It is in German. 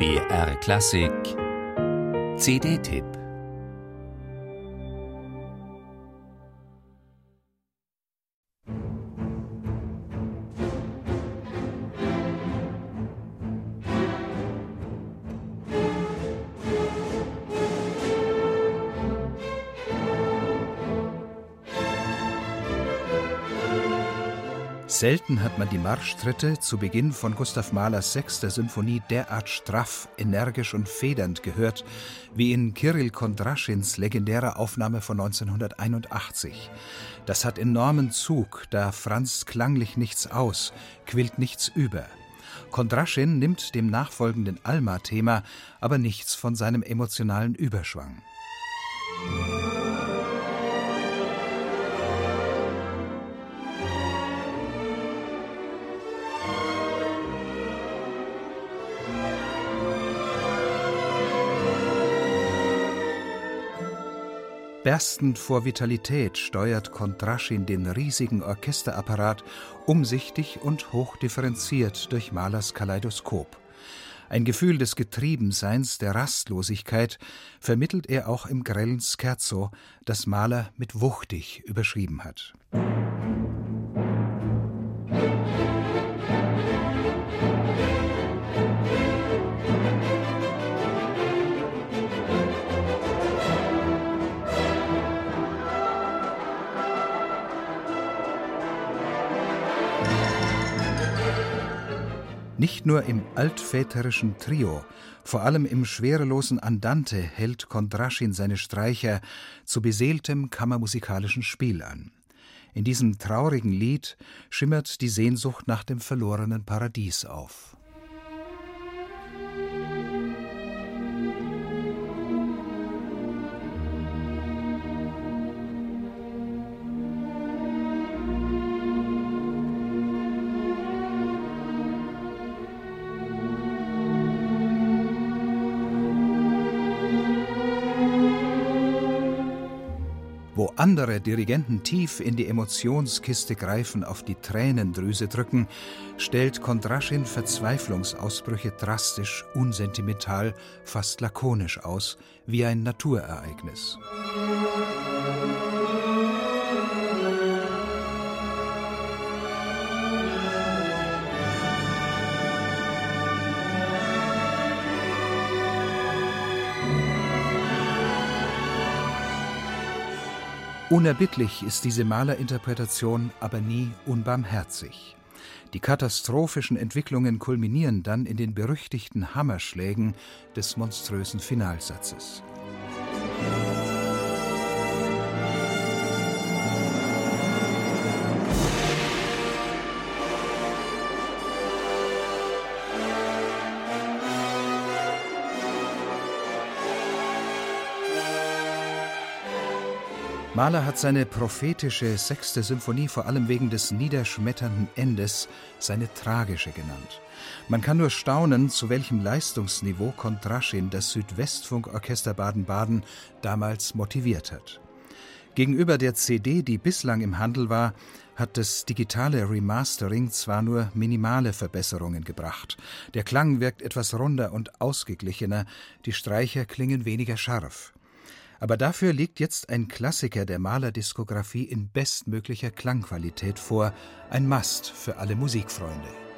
BR Klassik. CD-Tipp Selten hat man die Marschtritte zu Beginn von Gustav Mahlers sechster Symphonie derart straff, energisch und federnd gehört, wie in Kirill Kondraschins legendärer Aufnahme von 1981. Das hat enormen Zug, da franzt klanglich nichts aus, quillt nichts über. Kondraschin nimmt dem nachfolgenden Alma-Thema aber nichts von seinem emotionalen Überschwang. Berstend vor Vitalität steuert Kondraschin den riesigen Orchesterapparat umsichtig und hochdifferenziert durch Mahlers Kaleidoskop. Ein Gefühl des Getriebenseins, der Rastlosigkeit vermittelt er auch im grellen Scherzo, das Mahler mit wuchtig überschrieben hat. Nicht nur im altväterischen Trio, vor allem im schwerelosen Andante hält Kondraschin seine Streicher zu beseeltem kammermusikalischen Spiel an. In diesem traurigen Lied schimmert die Sehnsucht nach dem verlorenen Paradies auf. Andere Dirigenten tief in die Emotionskiste greifen, auf die Tränendrüse drücken, stellt Kondraschin Verzweiflungsausbrüche drastisch, unsentimental, fast lakonisch aus, wie ein Naturereignis. Musik Unerbittlich ist diese Malerinterpretation aber nie unbarmherzig. Die katastrophischen Entwicklungen kulminieren dann in den berüchtigten Hammerschlägen des monströsen Finalsatzes. Musik Mahler hat seine prophetische sechste Symphonie vor allem wegen des niederschmetternden Endes seine tragische genannt. Man kann nur staunen, zu welchem Leistungsniveau Kontraschin das Südwestfunkorchester Baden-Baden damals motiviert hat. Gegenüber der CD, die bislang im Handel war, hat das digitale Remastering zwar nur minimale Verbesserungen gebracht. Der Klang wirkt etwas runder und ausgeglichener, die Streicher klingen weniger scharf. Aber dafür liegt jetzt ein Klassiker der Malerdiskografie in bestmöglicher Klangqualität vor, ein Mast für alle Musikfreunde.